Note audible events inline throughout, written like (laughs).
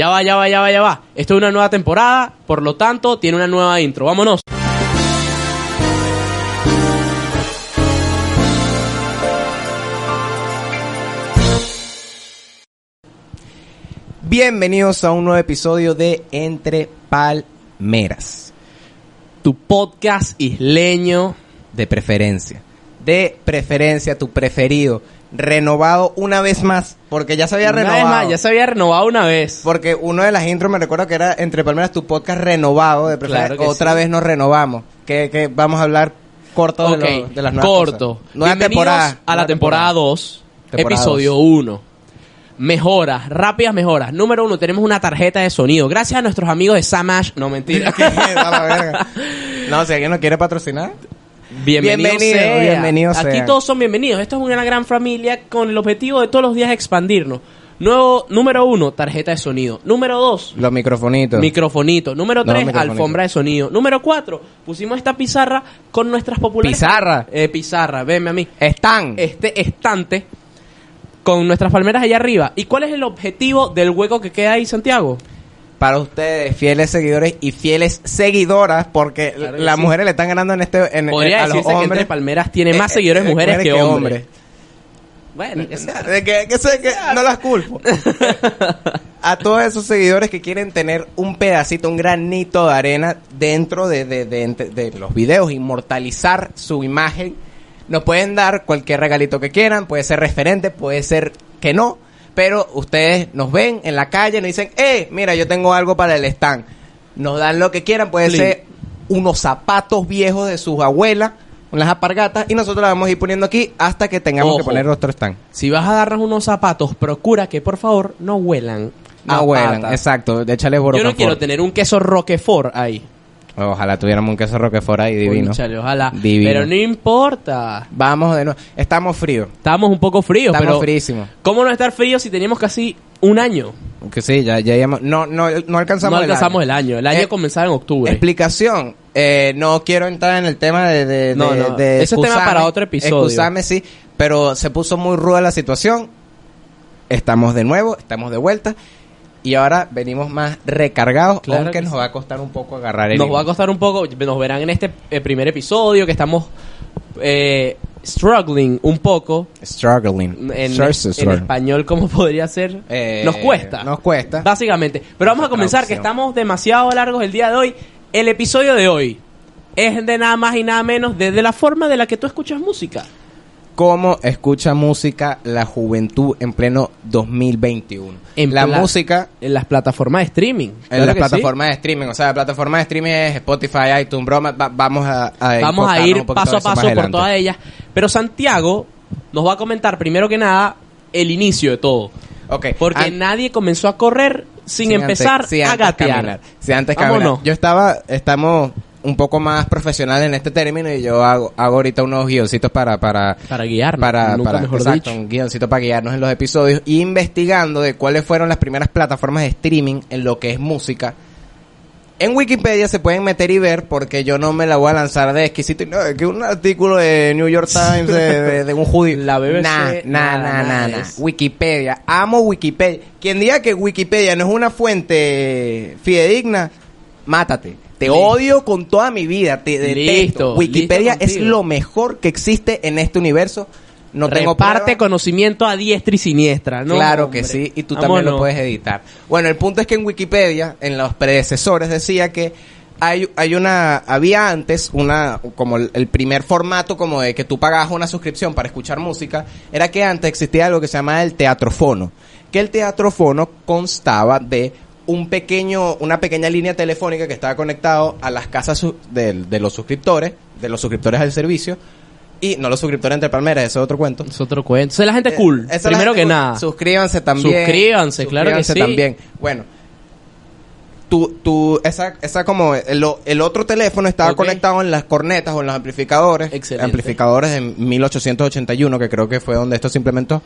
Ya va, ya va, ya va, ya va. Esto es una nueva temporada, por lo tanto, tiene una nueva intro. Vámonos. Bienvenidos a un nuevo episodio de Entre Palmeras. Tu podcast isleño. De preferencia. De preferencia, tu preferido. Renovado una vez más. Porque ya se había Una vez renovado. más, ya se había renovado una vez. Porque uno de las intros me recuerdo que era Entre Palmeras, tu podcast renovado de. Claro que Otra sí. vez nos renovamos. Que, que vamos a hablar corto de, Ok, lo- de las nuevas corto. cosas. Nueva Bienvenidos temporada. a la temporada 2, Temporada episodio dos. 1. Mejoras, rápidas mejoras. Número uno, tenemos una tarjeta de sonido. Gracias a nuestros amigos de Samash. No, mentira. (laughs) (laughs) No, si alguien nos quiere patrocinar. Bienvenido, Bienvenido, sea. bienvenido Aquí todos son bienvenidos. Esto es una gran familia con el objetivo de todos los días expandirnos. Nuevo, número uno, tarjeta de sonido. Número dos, Los microfonitos. microfonito. Número No, tres, microfonito. alfombra de sonido. Número cuatro, pusimos esta pizarra con nuestras populares... Pizarra. Eh, pizarra, venme a mí. Están. Este estante con nuestras palmeras allá arriba. ¿Y cuál es el objetivo del hueco que queda ahí, Santiago? Para ustedes, fieles seguidores y fieles seguidoras, porque Claro las sí. mujeres le están ganando en este en, Podría a los decirse que hombres. Entre Palmeras tiene más Eh, seguidores eh, mujeres que, hombres. Bueno, que sea. (laughs) Que, que sé que no las culpo. (laughs) a todos esos seguidores que quieren tener un pedacito, un granito de arena dentro de, de, de, de- de los videos, inmortalizar su imagen, nos pueden dar cualquier regalito que quieran, puede ser referente, puede ser que no, pero ustedes nos ven en la calle, nos dicen, eh, mira, yo tengo algo para el stand. Nos dan lo que quieran, puede ser unos zapatos viejos de sus abuelas, unas apargatas, y nosotros las vamos a ir poniendo aquí hasta que tengamos que poner otro stand. Si vas a darnos unos zapatos, procura que por favor no huelan. No a huelan, pata. exacto, de échale Yo no quiero tener un queso Roquefort ahí. Ojalá tuviéramos un queso roquefort ahí divino. Cónchale, ojalá. Divino. Pero no importa. Vamos de nuevo. Estamos fríos. Estábamos un poco fríos, Estamos pero fríísimos. ¿cómo no estar fríos si teníamos casi un año? Que sí, ya, ya íbamos- no, no, no alcanzamos, no alcanzamos el año. El año Eh, comenzaba en octubre. Explicación. Eh, no quiero entrar en el tema de... de, No, de- no, de ese es tema para otro episodio. Excusarme, sí. Pero se puso muy ruda la situación. Estamos de nuevo, estamos de vuelta. Y ahora venimos más recargados, Claro aunque que nos va a costar un poco agarrar el Nos hilo. va a costar un poco, nos verán en este eh, primer episodio que estamos eh, struggling un poco Struggling. en, español, ¿cómo podría ser? Eh, nos cuesta. Nos cuesta. Básicamente. Pero vamos a comenzar, que estamos demasiado largos el día de hoy. El episodio de hoy es de nada más y nada menos desde la forma de la que tú escuchas música. Cómo escucha música la juventud en pleno 2021. En la música En las plataformas de streaming. en Claro las sí. plataformas de streaming, o sea, la plataforma de streaming es Spotify, iTunes, broma, va- vamos a, a Vamos a ir paso a paso por todas ellas. Pero Santiago nos va a comentar primero que nada el inicio de todo. Ok, Porque an- nadie comenzó a correr sin, empezar antes- sí, a gatear. caminar. Sí, antes caminar. Yo estaba, estamos un poco más profesionales en este término y yo hago, hago ahorita unos guioncitos para, para, Para guiarnos, para, nunca para- mejor exacto, dicho. un guioncito para guiarnos en los episodios y investigando de cuáles fueron las primeras plataformas de streaming en lo que es música. En Wikipedia se pueden meter y ver porque yo no me la voy a lanzar de exquisito. No, es que un artículo de New York Times de, de- de un judío. La BBC, Nah, nah, nada, nah. Wikipedia. Amo Wikipedia. Quien diga que Wikipedia no es una fuente fidedigna, mátate. Te Listo. odio con toda mi vida. Te detesto. Listo, Wikipedia listo es lo mejor que existe en este universo. No tengo Reparte prueba. conocimiento a diestra y siniestra, ¿no? claro Hombre. que sí, y tú también lo puedes editar. Bueno, el punto es que en Wikipedia, en los predecesores, decía que hay, hay una, había antes una, como el, el primer formato como de que tú pagabas una suscripción para escuchar música, era que antes existía algo que se llamaba el teatrofono, que el teatrofono constaba de un pequeño, una pequeña línea telefónica que estaba conectado a las casas del- de los suscriptores, de los suscriptores del servicio, Y no los suscriptores entre palmeras, ese es otro cuento. Es otro cuento. Esa es la gente cool. Eh, la Primero gente que cool. nada. Suscríbanse también. Suscríbanse, claro que sí. también. Bueno. Tu, tu, esa, esa como el, el otro teléfono estaba conectado en las cornetas o en los amplificadores. Excelente. Amplificadores de 1881, que creo que fue donde esto se implementó.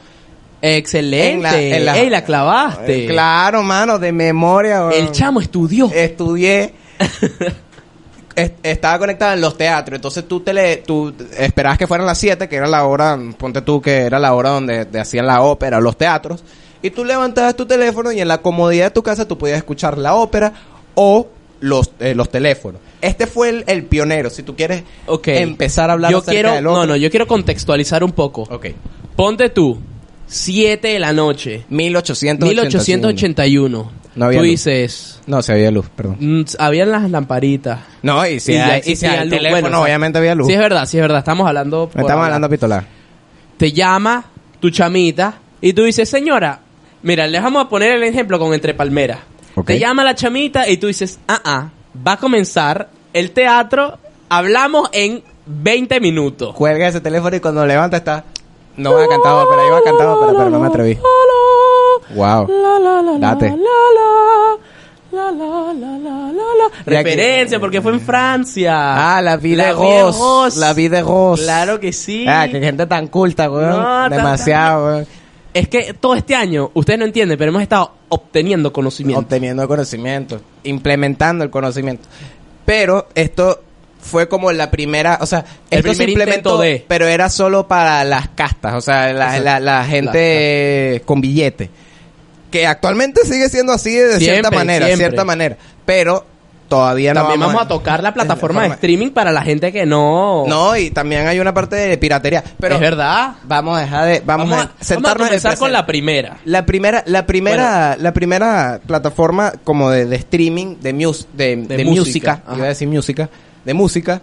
Excelente. En la- en la- Ey, la clavaste. Eh, claro, mano, de memoria. El chamo estudió. estudié (laughs) es- estaba conectada en los teatros entonces tú te le tú esperabas que fueran las 7 que era la hora ponte tú que era la hora donde te hacían la ópera los teatros y tú levantabas tu teléfono y en la comodidad de tu casa tú podías escuchar la ópera o los, eh, los teléfonos este fue el, el pionero si tú quieres Ok. empezar a hablar yo acerca quiero, del otro No, no, yo quiero contextualizar un poco. ok Ponte tú, 7 de la noche, 1881 1881. No había tú luz. dices, no se había luz perdón mm, habían las lamparitas. no y si, Y ya hay- y si existía hay luz. teléfono Bueno, o sea, obviamente había luz Sí, es verdad, sí, es verdad. Estamos hablando. por estamos hablar. hablando pitolar Te llama tu chamita y tú dices, señora, mira, les vamos a poner el ejemplo con Entre Palmeras. Ok. Te llama la chamita y tú dices, ah, ah, va a comenzar el teatro, hablamos en 20 minutos. cuelga ese teléfono y cuando levanta está no voy a cantar ópera iba a cantar ópera pero no me atreví wow Date. Que- Referencia, porque fue en Francia. ah la vida de Ross la vida de Ross Claro que sí. ah qué gente tan culta weón demasiado weón Es que todo este año, ustedes no entienden, pero hemos estado obteniendo conocimiento. obteniendo conocimiento implementando el conocimiento pero esto fue como la primera, o sea, El esto se primer implementó, intento de- pero era solo para las castas, o sea, la, Exacto. la- la gente con billete. Que actualmente sigue siendo así de cierta manera, siempre. cierta manera, pero todavía no También vamos a a tocar la plataforma de streaming para la gente que no... No, y también hay una parte de piratería, pero es verdad. vamos a dejar de vamos, Vamos, a a, vamos a sentarnos comenzar con la primera. La primera, la primera, la primera plataforma como de, de streaming de, mus- de, De de música, música, iba a decir música, de música,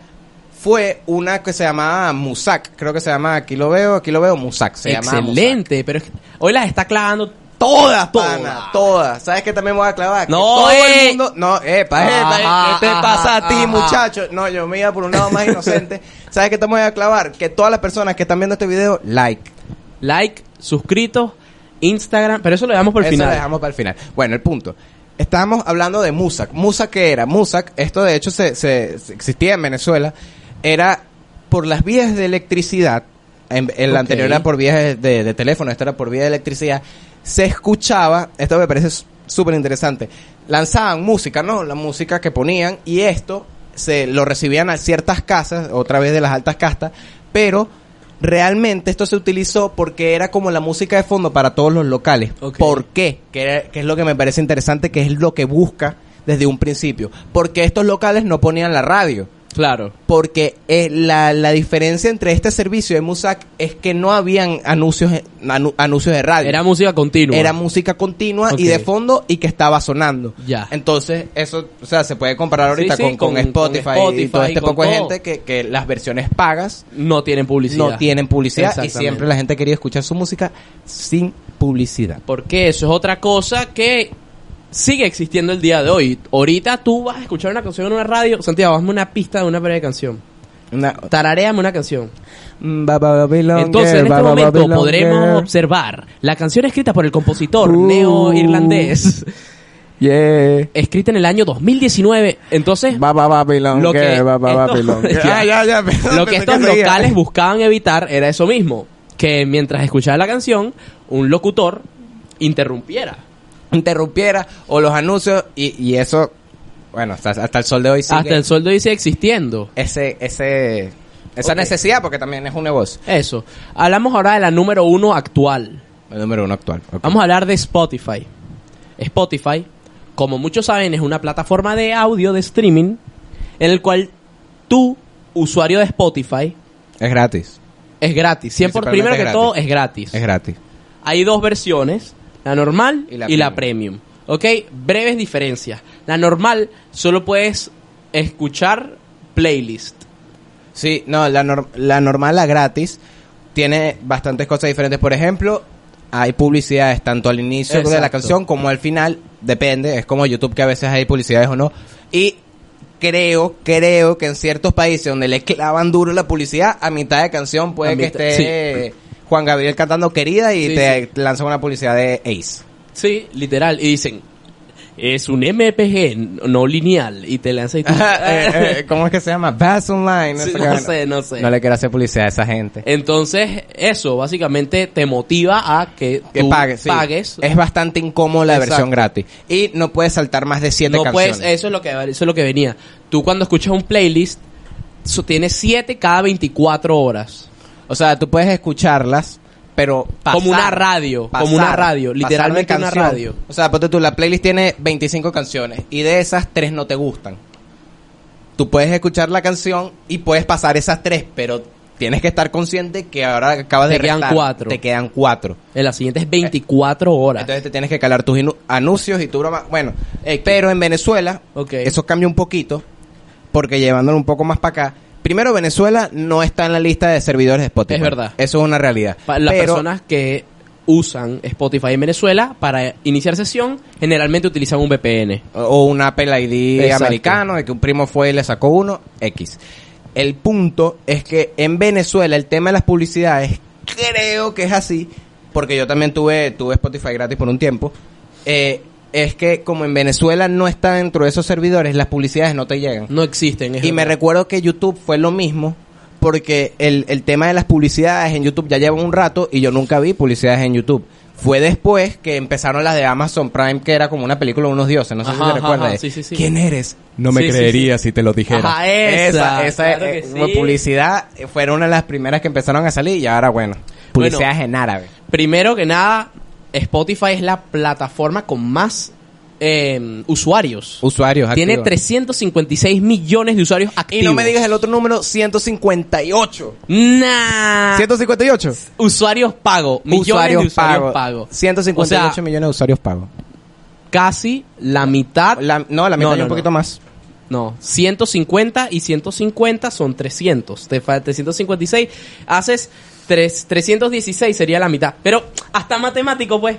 fue una que se llamaba Musac, creo que se llama, aquí lo veo, aquí lo veo, Musac, se llama Excelente, pero es que hoy las está clavando Todas, Todas. pana, todas. ¿Sabes qué también me voy a clavar? No, todo eh. el mundo... No, eh, pa, eh, Ajá, ¿qué te pasa a ti, ajá. muchacho? No, yo me iba por un lado más inocente. (laughs) ¿Sabes qué te voy a clavar? Que todas las personas que están viendo este video, like. like, suscritos, Instagram, pero eso lo dejamos por el Eso final. lo dejamos para el final. Bueno, el punto. Estábamos hablando de Musac. Musac, ¿qué era? Musac, esto de hecho se, se- se- existía en Venezuela, era por las vías de electricidad. En, en la anterior era por vías de, de- de teléfono, esta era por vía de electricidad. Se escuchaba, esto me parece súper interesante, lanzaban música, ¿no? La música que ponían y esto se lo recibían a ciertas casas, otra vez de las altas castas, pero realmente esto se utilizó porque era como la música de fondo para todos los locales. Ok. ¿Por qué? Que es lo que me parece interesante, que es lo que busca desde un principio. Porque estos locales no ponían la radio. Claro. Porque eh, la, la diferencia entre este servicio de Musac es que no habían anuncios, anu- anuncios de radio. Era música continua. Era música continua y de fondo y que estaba sonando. Ya. Entonces, eso, o sea, se puede comparar ahorita Sí, sí, con, con con- Spotify, con y Spotify, todo este poco de gente que, que las versiones pagas no tienen publicidad. no tienen publicidad y siempre la gente quería escuchar su música sin publicidad. Porque eso es otra cosa que sigue existiendo el día de hoy. Ahorita tú vas a escuchar una canción en una radio. Santiago, hazme una pista de una breve canción. Tarareame una canción. Entonces, en este momento podremos observar la canción escrita por el compositor Uh. neo-irlandés, Yeah. escrita en el año 2019. Entonces, Lo que estos seguía. locales buscaban evitar era eso mismo. Que mientras escuchaba la canción, un locutor interrumpiera. Interrumpiera o los anuncios y, y eso, bueno, hasta, hasta el sol de hoy sigue Hasta el sueldo dice existiendo. ese, ese, esa necesidad porque también es un negocio. Eso. Hablamos ahora de la número uno actual. El número uno actual. Vamos a hablar de Spotify. Spotify, como muchos saben, es una plataforma de audio de streaming en el cual tú, usuario de Spotify, Es gratis. es gratis. Siempre, primero que todo, es gratis. Es gratis. Hay dos versiones, la normal y Y la, premium. ¿Ok? Breves diferencias. La normal solo puedes escuchar playlist. Sí, no, la, nor- la normal, la gratis, tiene bastantes cosas diferentes. Por ejemplo, hay publicidades tanto al inicio de la canción como al final, depende, es como YouTube que a veces hay publicidades o no. Y creo, creo que en ciertos países donde le clavan duro la publicidad, a mitad de canción puede A que mitad- esté Juan Gabriel cantando querida y Sí, te lanzan una publicidad de Ace. Sí, literal. Y dicen, es un MPG no lineal. Y te lanzan y tú- Eh, eh, ¿Cómo es que se llama? Bass Online. Sí, no sé, no sé. No le quiero hacer publicidad a esa gente. Entonces, eso básicamente te motiva a que, Que tú pagues, sí. pagues. Es bastante incómoda la Exacto. versión gratis. Y no puedes saltar más de siete no canciones. puedes, eso es lo que eso es lo que venía. Tú cuando escuchas un playlist, eso tiene 7 cada 24 horas. O sea, tú puedes escucharlas, pero pasar, Como una radio, como una radio, literalmente una radio. O sea, ponte tú, la playlist tiene 25 canciones y de esas tres no te gustan. Tú puedes escuchar la canción y puedes pasar esas tres, pero tienes que estar consciente que ahora acabas Te de quedan restar. cuatro. Te quedan cuatro. En la siguiente es 24 horas. Entonces te tienes que calar tus anuncios y tu broma. Bueno, pero en Venezuela Ok. eso cambia un poquito porque llevándolo un poco más para acá. Primero, Venezuela no está en la lista de servidores de Spotify. Es verdad. Eso es una realidad. Pa- Las Pero- personas que usan Spotify en Venezuela para iniciar sesión generalmente utilizan un VPN. o un Apple ID Exacto. americano, de que un primo fue y le sacó uno, X. El punto es que en Venezuela el tema de las publicidades, creo que es así, porque yo también tuve, tuve Spotify gratis por un tiempo, eh, es que como en Venezuela no está dentro de esos servidores, las publicidades no te llegan. No existen. es Y me recuerdo que YouTube fue lo mismo, porque el, el tema de las publicidades en YouTube ya lleva un rato y yo nunca vi publicidades en YouTube. Fue después que empezaron las de Amazon Prime, que era como una película de unos dioses, no sé Ajá, si se ajá, recuerda. ajá, de, sí, sí, sí. ¿Quién eres? No me Sí, sí, creerías sí. si te lo dijera. Ajá, esa, esa, claro eh, publicidad eh, fueron una de las primeras que empezaron a salir y ahora bueno, publicidades en árabe. Primero que nada, Spotify es la plataforma con más eh, usuarios. Usuarios Tiene activos. 356 millones de usuarios Y activos. no me digas el otro número, 158. Nah. 158. Usuarios pagos. Millones de usuarios pagos. 158 O sea, millones de usuarios pagos. Casi la mitad. La- no, la mitad No, y no, un poquito no. más. No, 150 y 150 son 300. Te falta 356. Haces tres- 316 sería la mitad. Pero hasta matemático, pues.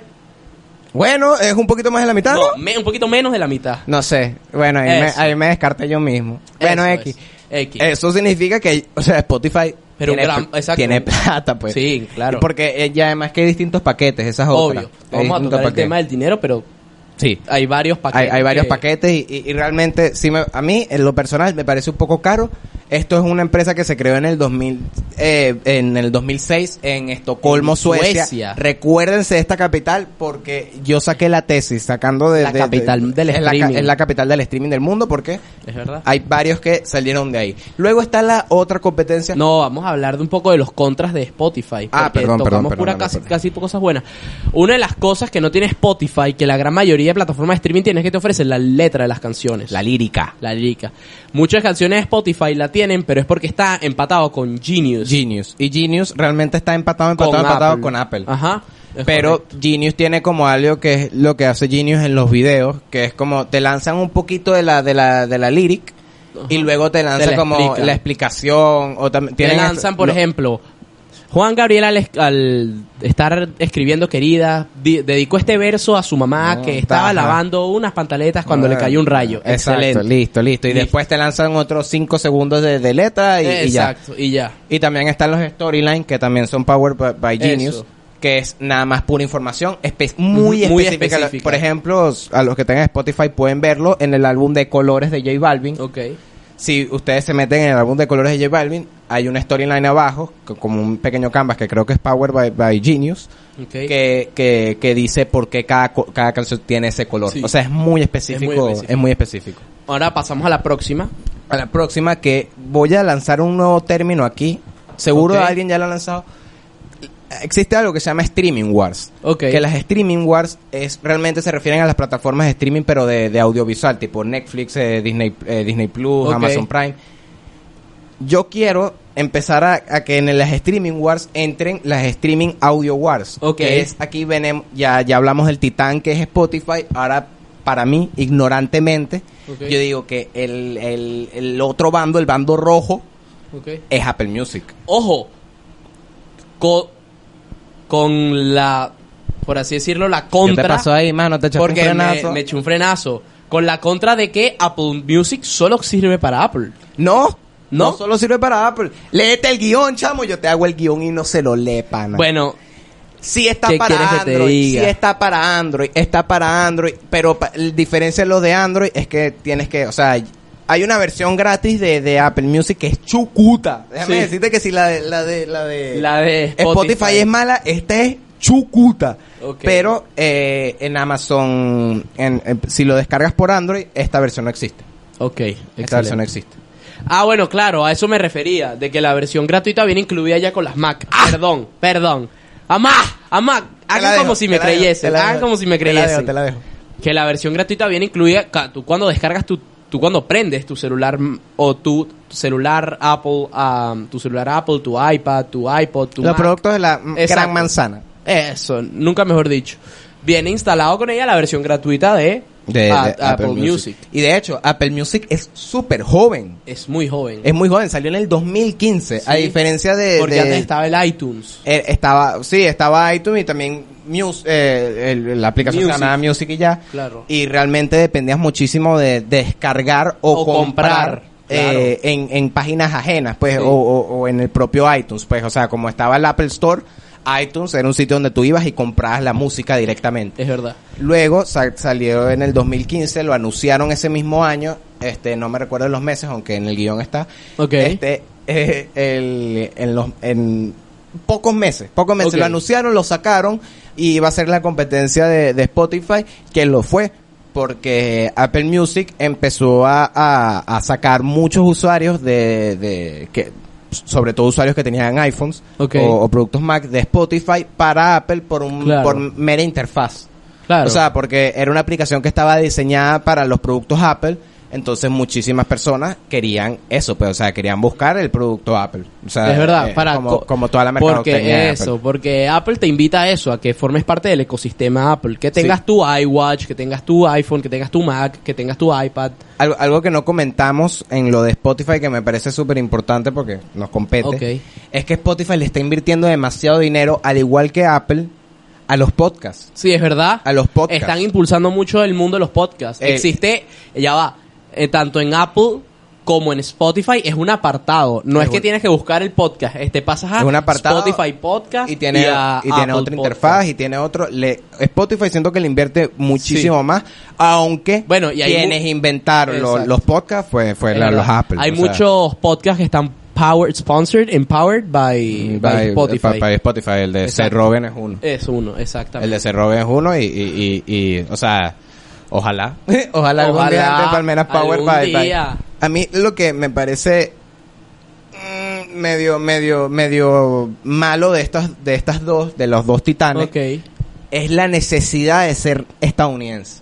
Bueno, es un poquito más de la mitad. No, No, me- un poquito menos de la mitad. No sé. Bueno, ahí me, ahí me descarté yo mismo. Bueno, Eso X. es. X. Eso significa que, o sea, Spotify Pero tiene, gran- tiene plata, pues. Sí, claro. Porque eh, ya además que hay distintos paquetes, esas. Obvio. Hay Vamos a tocar el paquetes. tema del dinero, pero Sí. hay varios Hay, paquetes. hay varios que- paquetes y, y- y realmente, sí me- a mí, en lo personal, me parece un poco caro. Esto es una empresa que se creó en el 2000, eh, en el 2006 en Estocolmo, En Suecia. Suecia. Recuérdense de esta capital porque yo saqué la tesis sacando de... La de- capital de- del streaming. es la capital del streaming del mundo porque Es verdad. hay varios que salieron de ahí. Luego está la otra competencia. No, vamos a hablar de un poco de los contras de Spotify. Ah, perdón, tocamos perdón, pura perdón, casi, perdón. casi cosas buenas. Una de las cosas que no tiene Spotify, que la gran mayoría de plataformas de streaming tiene, es que te ofrecen la letra de las canciones. La lírica. La lírica. Muchas canciones de Spotify la tienen, pero es porque está empatado con Genius. Genius. Y Genius realmente está empatado, empatado, empatado con Apple. Ajá. es Pero correcto. Genius tiene como algo que es lo que hace Genius en los videos, que es como te lanzan un poquito de la de la de la lyric y luego te lanzan la como la explicación o te tienen lanzan, por lo- ejemplo, Juan Gabriel al, es- al estar escribiendo Querida, di- dedicó este verso a su mamá No, que estaba lavando unas pantaletas cuando le cayó un rayo. Exacto, Excelente. listo, listo. Y Listo. después te lanzan otros 5 segundos de, de letra y, y ya. Exacto, y ya. Y también están los storylines que también son powered by, by Genius. Eso. Que es nada más pura información espe- muy, específica. específica. Por ejemplo, a los que tengan Spotify pueden verlo en el álbum de colores de J Balvin. Ok. Si ustedes se meten en el álbum de colores de J Balvin, hay una storyline abajo, co- como un pequeño canvas que creo que es Powered by, by Genius, que, que, que dice por qué cada, cada canción tiene ese color. Sí. O sea, es muy específico, Es muy específico. es muy específico. Ahora pasamos a la próxima. A la próxima que voy a lanzar un nuevo término aquí. Seguro alguien ya lo ha lanzado. Existe algo que se llama Streaming Wars. Que las Streaming Wars es realmente se refieren a las plataformas de streaming, pero de, de audiovisual, tipo Netflix, eh, Disney, eh, Disney Plus. Amazon Prime. Yo quiero empezar a, a que en las Streaming Wars entren las Streaming Audio Wars. Ok. Que es aquí venemos, ya, ya hablamos del titán que es Spotify. Ahora, para mí, ignorantemente, yo digo que el, el, el otro bando, el bando rojo, es Apple Music. Ojo, con la, por así decirlo, la ¿Qué contra. te pasó ahí, mano? ¿Te echaste un porque me, frenazo? me eché un frenazo. Con la contra de que Apple Music solo sirve para Apple. No, ¿No? no, solo sirve para Apple. Léete el guion, chamo. Yo te hago el guion y no se lo lee, pana. Bueno, Sí está ¿Qué para Android, sí está para Android, está para Android, pero pa- la diferencia de lo de Android es que tienes que, o sea, hay una versión gratis de, de Apple Music que es chucuta. Déjame Sí. decirte que si la de, la de, la de, La de Spotify. Spotify. es mala, esta es chucuta. Ok. Pero eh, en Amazon, en- en- si lo descargas por Android, esta versión no existe. ok. Esta versión no existe. Ah, bueno, claro, a eso me refería, de que la versión gratuita viene incluida ya con las Mac. Perdón, perdón. A Mac, a Mac, Ah. Te la hagan como si me creyesen, hagan como si me te la dejo, creyesen. te la dejo. Que la versión gratuita viene incluida, tú cuando descargas tu, tú cuando prendes tu celular o tu, celular Apple, ah, tu celular Apple, tu iPad, tu iPod, tu Los Mac. productos de la Exacto. gran manzana. Eso, nunca mejor dicho. Viene instalado con ella la versión gratuita de, de, a- de Apple, Music. Y de hecho, Apple Music es súper joven. Es muy joven. Es muy joven, salió en el 2015. A diferencia de. porque de- antes estaba el iTunes. eh, estaba, sí, estaba iTunes y también eh, el- la aplicación Music. se llamaba Music y ya. Claro. Y realmente dependías muchísimo de, de descargar o, O comprar, comprar. eh, en, en páginas ajenas, pues, Sí. o, o- o en el propio iTunes, pues, o sea, como estaba el Apple Store, iTunes era un sitio donde tú ibas y comprabas la música directamente. Es verdad. Luego sa- salió en el 2015, lo anunciaron ese mismo año, este no me recuerdo los meses, aunque en el guion está. Ok. Este, eh, el- en, los, en pocos meses, pocos meses lo anunciaron, lo sacaron y iba a ser la competencia de, de Spotify, que lo fue. Porque Apple Music empezó a, a- a sacar muchos usuarios de, de que sobre todo usuarios que tenían iPhones o, o productos Mac de Spotify para Apple por un Claro. por mera interfaz. Claro. O sea, porque era una aplicación que estaba diseñada para los productos Apple, entonces muchísimas personas querían eso, pues, o sea, querían buscar el producto Apple. O sea, es verdad, eh, para como, co- como toda la mercadotecnia Porque de eso, Apple. porque Apple te invita a eso, a que formes parte del ecosistema Apple, que tengas Sí. tu iWatch, que tengas tu iPhone, que tengas tu Mac, que tengas tu iPad. Algo, algo que no comentamos en lo de Spotify que me parece súper importante porque nos compete, Ok. es que Spotify le está invirtiendo demasiado dinero, al igual que Apple, a los podcasts. Sí, es verdad. A los podcasts. Están impulsando mucho el mundo de los podcasts. Eh, Existe, ya va, eh, tanto en Apple como en Spotify es un apartado. No Es es, que un- tienes que buscar el podcast. Este pasas a Es un apartado Spotify Podcast y tiene, a y tiene otra Podcast. interfaz y tiene otro le, Spotify siento que le invierte muchísimo Sí. más aunque Bueno, y quienes inventaron lo- Exacto. los podcasts fue, fue la- los Apple Hay o sea, muchos podcasts que están powered, sponsored, empowered by, by by- Spotify. by Spotify el de. Seth Rogen es uno Es uno, el exactamente. de Seth Rogen es uno y, y, y, y, o sea ojalá (laughs) ojalá algún Ojalá día de Palmeras Power algún by, by- día. a mí lo que me parece mm, medio medio medio malo de estas de estas dos de los dos titanes Ok. es la necesidad de ser estadounidense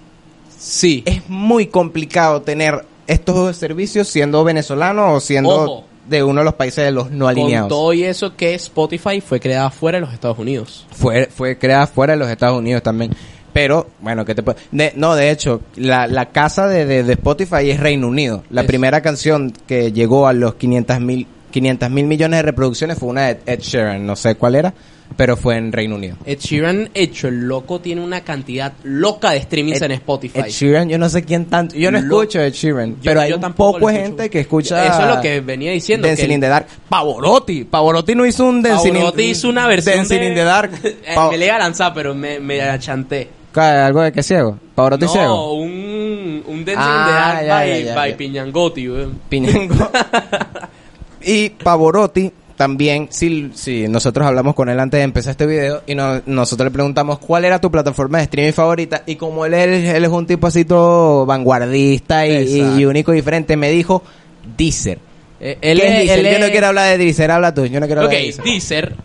Sí. es muy complicado tener estos dos servicios siendo venezolano o siendo Ojo. de uno de los países de los no Con alineados. todo y eso que Spotify fue creada fuera de los Estados Unidos. Fue, fue creada fuera de los Estados Unidos también. Pero, bueno, ¿qué te puedo- de- No, de hecho, la, la casa de, de- de Spotify es Reino Unido. La primera canción que llegó a los 500 mil 500 mil millones de reproducciones fue una de Ed Sheeran, no sé cuál era, pero fue en Reino Unido. Ed Sheeran, hecho el loco, tiene una cantidad loca de streamings Ed- en Spotify. Ed Sheeran, yo no sé quién tanto. Yo no Lo- escucho Ed Sheeran, Yo- pero hay yo un poco gente que escucha. Eso es lo que venía diciendo. Dancing in the Dark. Pavorotti. Pavorotti no hizo un Dancing, Pavarotti in, hizo una versión Dancing de... in the Dark. (laughs) Eh, me le iba a lanzar, pero me, me achanté. Ca- ¿Algo de que ciego? ¿Pavorotti No, ciego? un, un Dancing Ah, in the Dark ya, by, ya, ya, by. Piñangotti, weón. Piñango. (laughs) y Pavorotti también, si, si nosotros hablamos con él antes de empezar este video y no- nosotros le preguntamos cuál era tu plataforma de streaming favorita y como él, es- él es un tipo así todo vanguardista y, único y diferente, me dijo Deezer. Eh, ¿Qué él es Deezer? él Yo no quiero hablar de Deezer, habla tú, yo no quiero hablar de Deezer. Deezer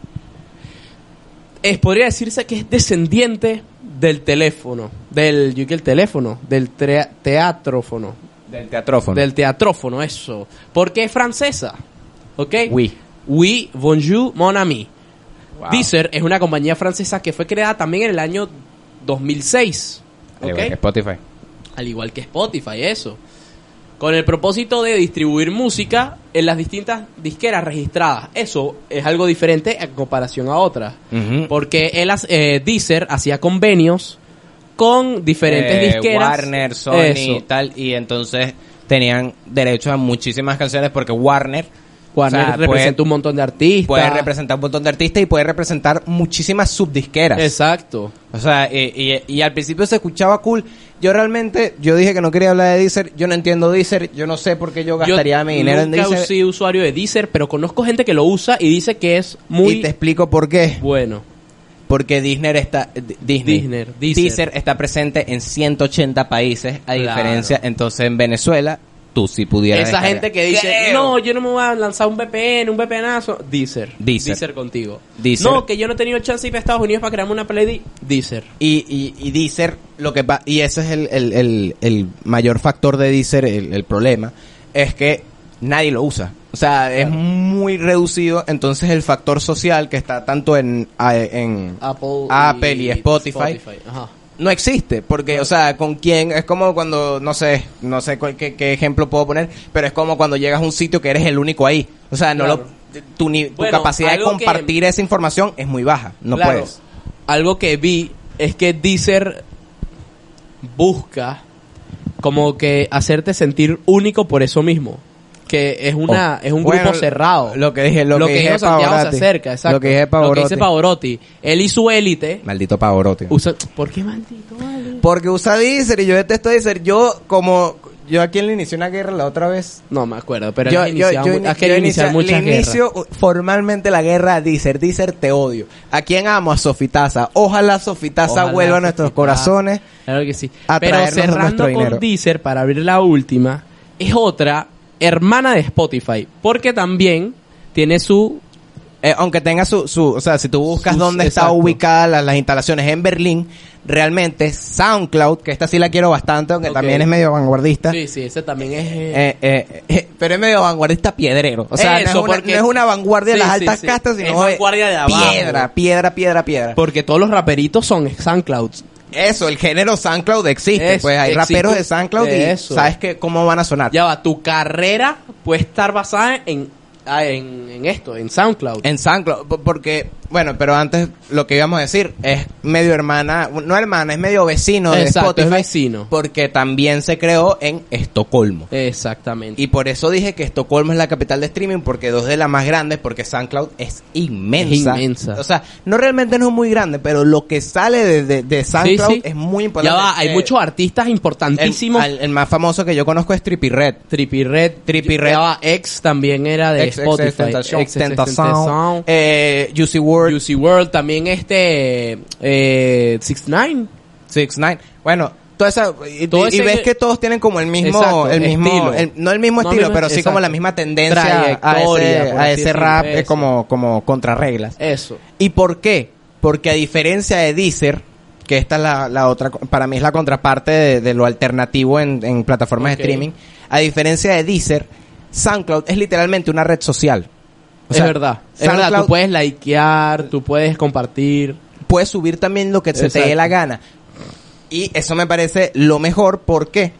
es, podría decirse que es descendiente del teléfono, del, yo que el teléfono, del teatrófono, Del teatrófono. del teatrófono, eso, porque es francesa, ¿ok? Oui. Oui, bonjour, mon ami. Wow. Deezer es una compañía francesa que fue creada también en el año 2006, Al ¿ok? igual que Spotify. al igual que Spotify, eso. Con el propósito de distribuir música en las distintas disqueras registradas. Eso es algo diferente en comparación a otras. Porque él, eh, Deezer hacía convenios con diferentes Eh, disqueras. Warner, Sony Eso. y tal. Y entonces tenían derecho a muchísimas canciones porque Warner, Warner o sea, representa puede- un montón de artistas. puede representar un montón de artistas y puede representar muchísimas subdisqueras. Exacto. O sea, y, y- y al principio se escuchaba cool. Yo realmente, yo dije que no quería hablar de Deezer. Yo no entiendo Deezer. Yo no sé por qué yo gastaría mi dinero en Deezer. soy usuario de Deezer, pero conozco gente que lo usa y dice que es muy Y te explico por qué. bueno. Porque Disney está, Disney, Disney, Deezer. Deezer está presente en 180 países, a Claro. diferencia, entonces en Venezuela, tú sí pudieras. Esa descargar. gente que dice, Creo. no, yo no me voy a lanzar un VPN, un VPNazo. Deezer. Deezer. contigo. Deezer. No, que yo no he tenido chance de ir a Estados Unidos para crearme una playlist. Deezer. Y, y, y Deezer, lo que pa- y ese es el, el, el, el mayor factor de Deezer, el, el problema, es que nadie lo usa. O sea, es muy reducido, entonces el factor social que está tanto en, Apple, Apple y Spotify, Ajá. No existe, porque, o sea, con quién, es como cuando, no sé, no sé cuál- qué, qué ejemplo puedo poner, pero es como cuando llegas a un sitio que eres el único ahí. O sea, no Claro. lo, tu, ni- tu Bueno, capacidad de que- compartir esa información es muy baja, no Claro, puedes. Algo que vi es que Deezer busca como que hacerte sentir único por eso mismo. Que es una Oh. es un Bueno, grupo cerrado. lo que dije- lo que dije dijo Santiago Pavarotti. se acerca, exacto. Lo que dije Lo que dice Pavarotti. Él y su élite Maldito Pavarotti. usan... ¿Por qué maldito, vale? Porque usa Deezer y yo detesto Deezer. Yo, como, yo a quien le inicié una guerra la otra vez. No me acuerdo, pero yo, yo, yo yo iniciar inicia- muchas le guerras. inicio formalmente la guerra a Deezer. Deezer te odio. ¿A quién amo? A Sofitaza. Ojalá Sofitaza Ojalá vuelva a nuestros corazones. Claro que sí. a Pero cerrando con dinero. Deezer para abrir la última, es otra hermana de Spotify, porque también tiene su Eh, aunque tenga su, su, o sea, si tú buscas Sus- dónde está ubicada la- las instalaciones en Berlín, realmente SoundCloud, que esta sí la quiero bastante, aunque también es medio vanguardista. Sí, sí, ese también es eh, Eh, pero es medio vanguardista piedrero. O sea, Eso, no, es una, porque- no es una vanguardia de Sí, las altas sí. castas, Es sino de vanguardia de abajo. piedra, piedra, piedra, piedra. porque todos los raperitos son SoundCloud. Eso, el género SoundCloud existe. Es- pues hay existe. raperos de SoundCloud y Eso. sabes que cómo van a sonar. Ya va, tu carrera puede estar basada en ah, en, en esto, en SoundCloud. En SoundCloud, po- porque, bueno, pero antes lo que íbamos a decir es medio hermana, no hermana, es medio vecino de Spotify. es vecino. Porque también se creó en Estocolmo. Exactamente. Y por eso dije que Estocolmo es la capital de streaming, porque dos de las más grandes, porque SoundCloud es inmensa. Es inmensa. O sea, no realmente no es muy grande, pero lo que sale de, de, de SoundCloud Sí, sí. es muy importante. Ya va, hay Eh, muchos artistas el, importantísimos. al- el más famoso que yo conozco es Trippy Red. Trippy Red. Trippie Red. Ya va, X también era de Ex- ex- Spotify. Ex- Ex- Tentación, Extentación. eh, Juicy WRLD, Juicy World, también este eh, Six Nine. Six Nine. Bueno, toda esa y, Todo y- ves que todos tienen como el mismo, Exacto, el mismo, estilo. el- no el mismo No, estilo, mismo- pero sí como la misma tendencia a ese, a rap eh, eso. como, como contrarreglas. Eso. ¿Y por qué? Porque a diferencia de Deezer, que esta es la, la otra, para mí es la contraparte de, de lo alternativo en, en plataformas de streaming, a diferencia de Deezer, SoundCloud es literalmente una red social. O es verdad. Es verdad, tú puedes likear, tú puedes compartir. puedes subir también lo que se te dé la gana. Y eso me parece lo mejor, ¿por qué?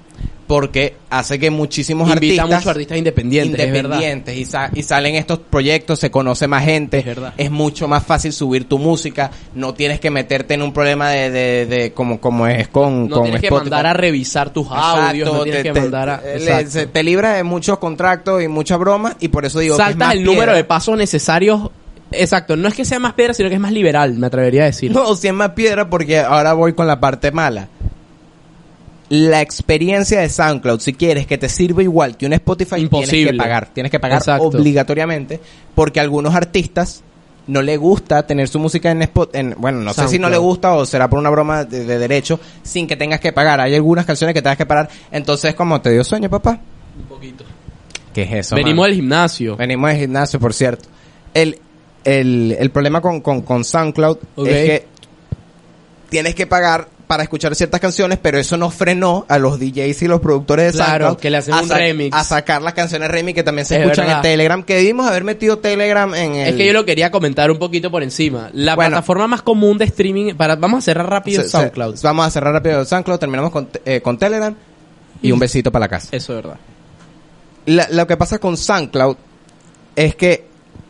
Porque hace que muchísimos Invita artistas muchos artistas independientes, independientes y, sa- y salen estos proyectos, se conoce más gente, Es mucho más fácil subir tu música, no tienes que meterte en un problema de, de, de como, como es con, No con tienes que mandar a revisar tus audios, no tienes te, que te- mandar a... le- Exacto. se- te libra de muchos contratos y muchas bromas y por eso digo que es Saltas más el número de pasos necesarios. Exacto, no es que sea más piedra, sino que es más liberal, me atrevería a decir. No, si es más piedra porque ahora voy con la parte mala. La experiencia de SoundCloud, si quieres que te sirva igual que un Spotify, tienes Imposible. que pagar. Tienes que pagar Exacto. obligatoriamente porque a algunos artistas no le gusta tener su música en Spotify. Bueno, no sé si no le gusta o será por una broma de, de derecho sin que tengas que pagar. Hay algunas canciones que tengas que pagar. Entonces, como te dio sueño, papá. Un poquito. ¿Qué es eso? Venimos mano? del gimnasio. Venimos del gimnasio, por cierto. El, el, el problema con, con, con SoundCloud es que tienes que pagar para escuchar ciertas canciones, pero eso no frenó a los DJs y los productores de Claro, SoundCloud que le hacen a, un remix. a sacar las canciones remix que también se Es escuchan verdad. en Telegram, que debimos haber metido Telegram en el... Es que yo lo quería comentar un poquito por encima. La Bueno. plataforma más común de streaming, para vamos a cerrar rápido Se- se- SoundCloud. vamos a cerrar rápido SoundCloud, terminamos con, eh, con Telegram y un besito para la casa. Eso es verdad. La- lo que pasa con SoundCloud es que,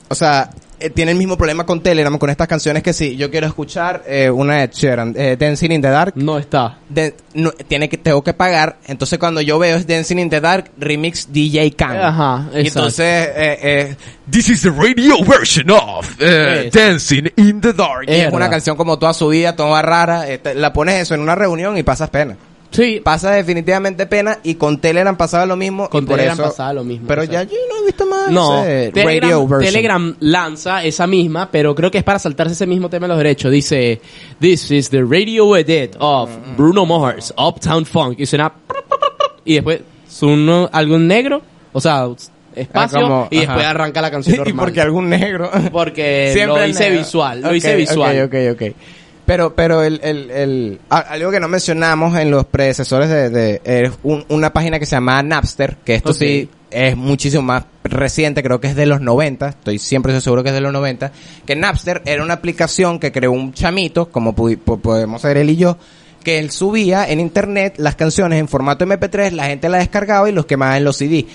o sea, eh, tiene el mismo problema con Telegram, con estas canciones que sí, yo quiero escuchar eh, una de Sheeran, eh, Dancing in the Dark, No está. de- no, tiene que, tengo que pagar, entonces cuando yo veo es Dancing in the Dark, remix DJ Khan. Ajá, Y exacto. entonces, eh, eh, This is the radio version of Es. Dancing in the Dark. y es una canción como toda su vida, toda rara, eh, te- la pones eso en una reunión y pasas pena. Sí. Pasa definitivamente pena y con Telegram pasaba lo mismo. Con y por Telegram eso- pasaba lo mismo, Pero exacto. ya yo no he visto más No, ese Telegram, radio version. Telegram lanza esa misma, pero creo que es para saltarse ese mismo tema de los derechos. Dice, This is the radio edit of Mm, Bruno Mars, Uptown Funk. Y suena... Y después suena algo en negro, o sea, espacio, Ah, como- y después ajá. arranca la canción (laughs) ¿Y normal. porque algún negro? Porque (laughs) Siempre lo hice negro. visual, lo Ok, hice visual. Ok, ok, ok. Pero, pero el, el, el, algo que no mencionamos en los predecesores de, de es un- una página que se llama Napster, que esto sí es muchísimo más reciente, creo que es de los 90, estoy siempre seguro que es de los 90, que Napster era una aplicación que creó un chamito, como podemos ser él y yo, que él subía en internet las canciones en formato MP3, la gente las descargaba y los quemaba en los CD.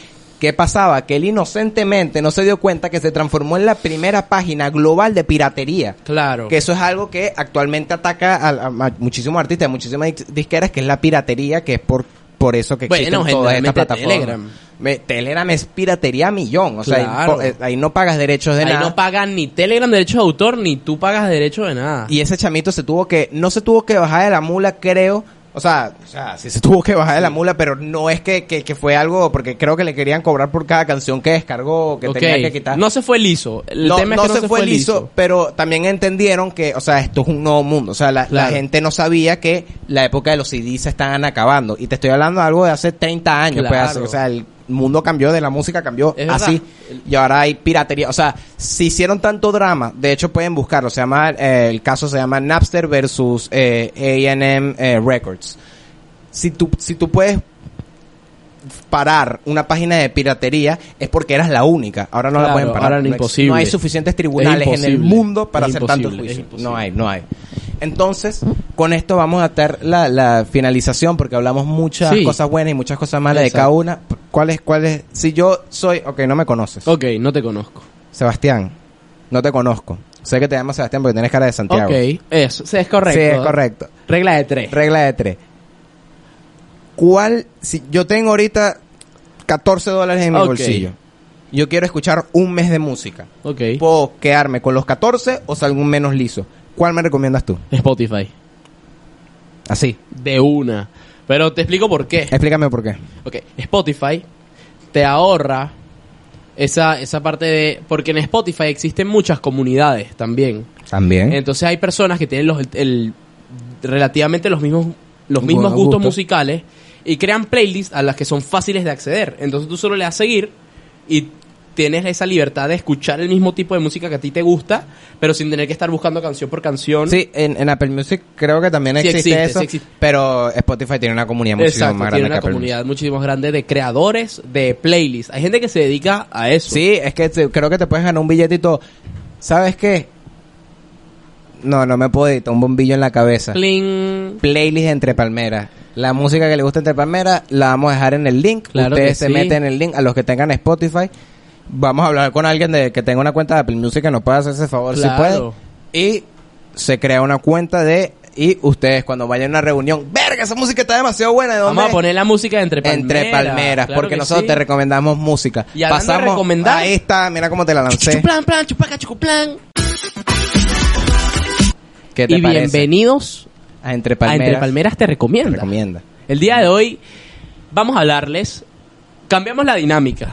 ¿Qué pasaba? Que él inocentemente no se dio cuenta que se transformó en la primera página global de piratería. Claro. Que eso es algo que actualmente ataca a, a- a muchísimos artistas, a muchísimas dis- disqueras, que es la piratería, que es por, por eso que Bueno, existen todas estas plataformas. Telegram. Me- Telegram es piratería a millón, o sea, ahí Claro. eh, ahí, no pagas derechos de Ahí nada. no pagan ni Telegram derecho de autor, ni tú pagas derecho de nada. y ese chamito se tuvo que, no se tuvo que bajar de la mula, creo. O sea, o sea, sí se tuvo que bajar de la mula, pero no es que, que, que fue algo, porque creo que le querían cobrar por cada canción que descargó, que tenía que quitar. No se fue liso. El no, tema es no que se, fue liso, pero también entendieron que, o sea, esto es un nuevo mundo. O sea, la, gente no sabía que la época de los CDs se estaban acabando. Y te estoy hablando de algo de hace 30 años. pues, hace- o sea, el mundo cambió de la música, cambió Es verdad. así. Y ahora hay piratería. O sea, si hicieron tanto drama, de hecho pueden buscarlo. Se llama, eh, el caso se llama Napster versus eh, A&M eh, Records. Si tú, si tú puedes parar una página de piratería es porque eras la única. Ahora no la pueden parar. ahora No imposible. No hay suficientes tribunales en el mundo para hacer tantos juicios. No hay, no hay. Entonces, con esto vamos a dar la, la finalización porque hablamos muchas Sí. cosas buenas y muchas cosas malas de cada una. ¿Cuál es, cuál es? Si yo soy, ok, no me conoces. Ok, no te conozco. Sebastián, no te conozco. Sé que te llamas Sebastián porque tienes cara de Santiago. Ok, eso, sí, es correcto. Sí, es correcto. Regla de tres. Regla de tres. ¿Cuál, si yo tengo ahorita 14 dólares en mi bolsillo, yo quiero escuchar un mes de música, ok. ¿puedo quedarme con los 14 o salgo un menos liso? ¿Cuál me recomiendas tú? Spotify. Así. De una. Pero te explico por qué. Explícame por qué. Ok, Spotify te ahorra esa, esa parte de... Porque en Spotify existen muchas comunidades también. También. Entonces hay personas que tienen los, el, relativamente los mismos, los mismos gustos. musicales y crean playlists a las que son fáciles de acceder. Entonces tú solo le das seguir y tienes esa libertad de escuchar el mismo tipo de música que a ti te gusta, pero sin tener que estar buscando canción por canción. Sí, en, en Apple Music creo que también Sí existe, existe, eso, sí existe. pero Spotify tiene una comunidad muchísimo Exacto, más tiene grande una que Apple comunidad muchísimo más grande de creadores de playlists. Hay gente que se dedica a eso. Sí, es que te- creo que te puedes ganar un billetito. ¿Sabes qué? No, no me puedo editar un bombillo en la cabeza. Pling. playlist entre palmeras. La música que le gusta entre palmeras la vamos a dejar en el link. Claro Ustedes se sí. meten en el link a los que tengan Spotify. Vamos a hablar con alguien de que tenga una cuenta de Apple Music que nos pueda hacer ese favor si puede. Y se crea una cuenta de y ustedes cuando vayan a una reunión, verga, esa música está demasiado buena, ¿de dónde? Vamos a es?" poner la música de entre palmeras. entre palmeras, Claro porque que nosotros sí. te recomendamos música. Y hablando de recomendar- ahí está, mira cómo te la lancé. Chuchuplan, plan, chupaca, chucuplan. ¿Qué te Y parece? bienvenidos a Entre a Palmeras. Entre Palmeras te Te recomienda. recomienda. El día de hoy vamos a hablarles, cambiamos la dinámica.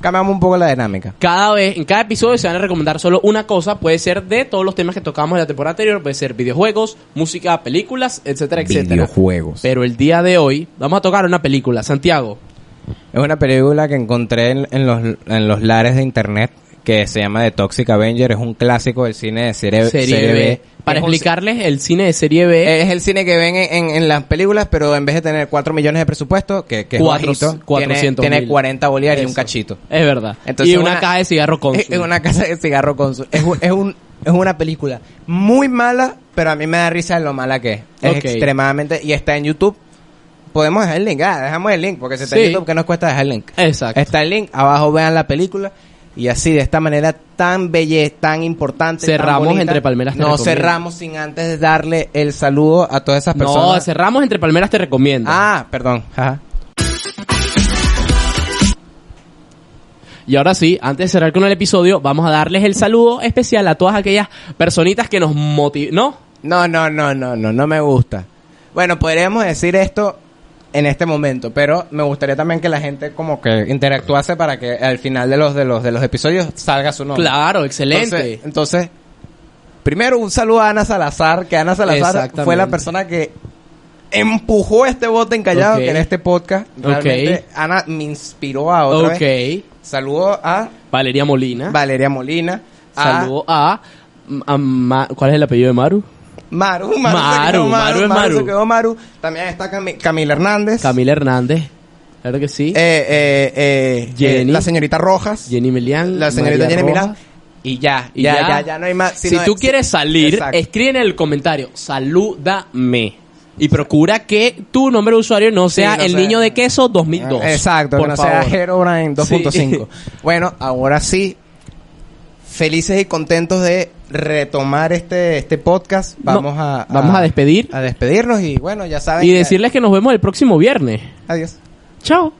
Cambiamos un poco la dinámica. Cada vez, en cada episodio se van a recomendar solo una cosa, puede ser de todos los temas que tocamos en la temporada anterior, puede ser videojuegos, música, películas, etcétera, etcétera. Videojuegos. Pero el día de hoy vamos a tocar una película, Santiago. Es una película que encontré en, en los, en los lares de internet que se llama The Toxic Avenger. Es un clásico del cine de serie, Serie, serie B. Para explicarles, el cine de serie B es el cine que ven en, en- en las películas, pero en vez de tener 4 millones de presupuesto, que, que es Cuatro- bajito, tiene, 400 tiene mil. 40 bolívares y un cachito. es verdad. Entonces, y una, una- caja de cigarro con (laughs) Es, una casa de cigarro con su... Es, un- es, un, es una película muy mala, pero a mí me da risa lo mala que es. Extremadamente... Y está en YouTube. Podemos dejar el link. Ah, dejamos el link, porque si está en. YouTube, ¿qué nos cuesta dejar el link? Exacto. Está el link, abajo vean la película. Y así, de esta manera tan bella, tan importante. tan Cerramos bonita, Entre Palmeras Te No Recomiendo. cerramos sin antes darle el saludo a todas esas No, personas. cerramos entre palmeras te recomiendo. Ah, perdón. Ajá. Y ahora sí, antes de cerrar con el episodio, vamos a darles el saludo especial a todas aquellas personitas que nos motivan. ¿No? No, no, no, no, no, no me gusta. Bueno, podríamos decir esto en este momento, pero me gustaría también que la gente como que interactuase para que al final de los de los de los episodios salga su nombre. Claro, excelente. Entonces, entonces, primero un saludo a Ana Salazar, que Ana Salazar fue la persona que empujó este bote encallado que en este podcast. Realmente Ana me inspiró a otra ok. vez. Saludo a Valeria Molina. Valeria Molina. a Saludo a, a Ma- ¿Cuál es el apellido de Maru? Maru, Maru, Maru, se quedó Maru Maru, Maru. se quedó Maru. También está Cami- Camila Hernández. Camila Hernández. Claro que sí. eh, eh, eh, Jenny. la señorita Rojas. Jenny Melián. la señorita María Jenny Rojas. Milán. Y ya, Y ya, ya. ya, ya, no hay más. Si tú quieres salir, Exacto. escribe en el comentario, salúdame. Y procura que tu nombre de usuario no Sí, sea no el sea- niño de queso 2002. Exacto, por que no favor. sea Herobrine 2.5. (laughs) Bueno, ahora sí, felices y contentos de retomar este, este podcast. No, Vamos a, vamos a despedir. A despedirnos y bueno, ya saben. Y que- decirles que nos vemos el próximo viernes. Adiós. Chao.